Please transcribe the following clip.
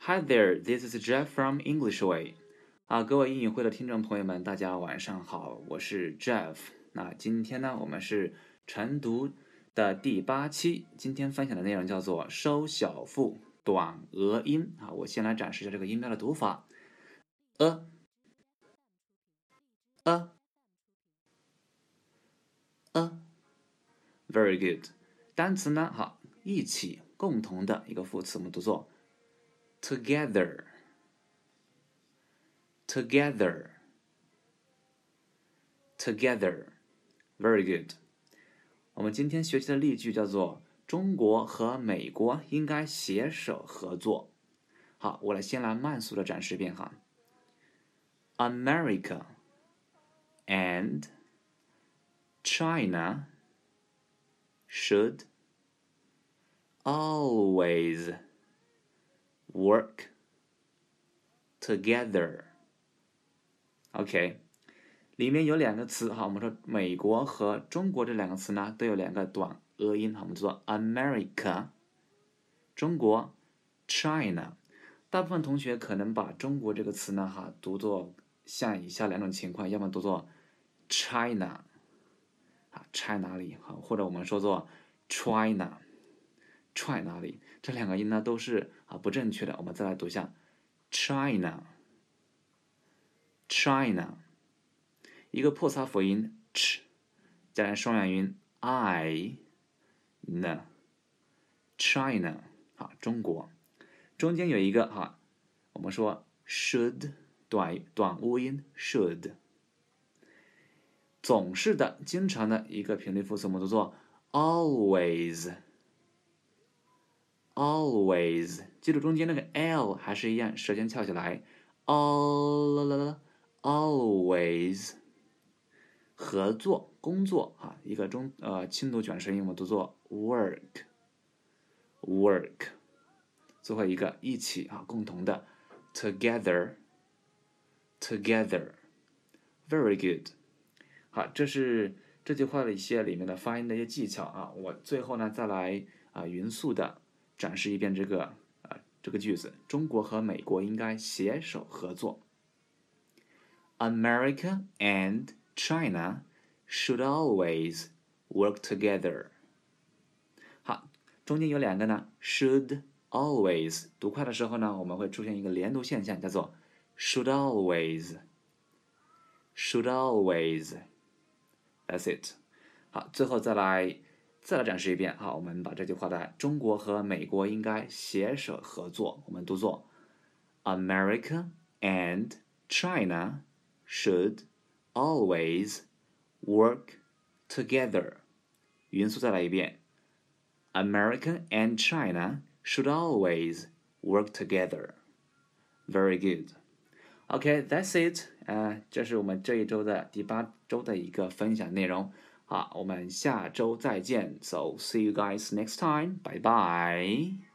Hi there, this is Jeff from English Way. 啊，各位英语会的听众朋友们，大家晚上好，我是 Jeff。那今天呢，我们是晨读的第八期，今天分享的内容叫做收小腹短额音。啊，我先来展示一下这个音标的读法，a a a。Very good，单词呢，好，一起，共同的一个副词，我们读作 together，together，together，very good。我们今天学习的例句叫做中国和美国应该携手合作。好，我来先来慢速的展示一遍哈，America and China。should always work together. OK，里面有两个词哈，我们说美国和中国这两个词呢都有两个短讹音哈，我们做 America，中国 China。大部分同学可能把中国这个词呢哈读作像以下两种情况，要么读作 China。拆哪里好，或者我们说作 try 哪里？这两个音呢都是啊不正确的。我们再来读一下 China，China，一个破擦辅音 ch，加上双元音 i，呢，China，好，中国，中间有一个哈，我们说 should 短短乌音 should。总是的，经常的一个频率副词，我们读作 always Always，。记住中间那个 l 还是一样，舌尖翘起来，all，always。合作，工作啊，一个中呃轻读卷舌音，我们读作 work，work。最后一个一起啊，共同的 together，together，very good。好，这是这句话的一些里面的发音的一些技巧啊。我最后呢，再来啊匀速的展示一遍这个啊这个句子：中国和美国应该携手合作。America and China should always work together。好，中间有两个呢，should always。读快的时候呢，我们会出现一个连读现象，叫做 should always，should always。That's it。好，最后再来再来展示一遍。好，我们把这句话的中国和美国应该携手合作，我们读作 America and China should always work together。语音速再来一遍，America and China should always work together。Very good。OK，that's it. 呃，这是我们这一周的第八周的一个分享内容。好，我们下周再见。So see you guys next time. Bye bye.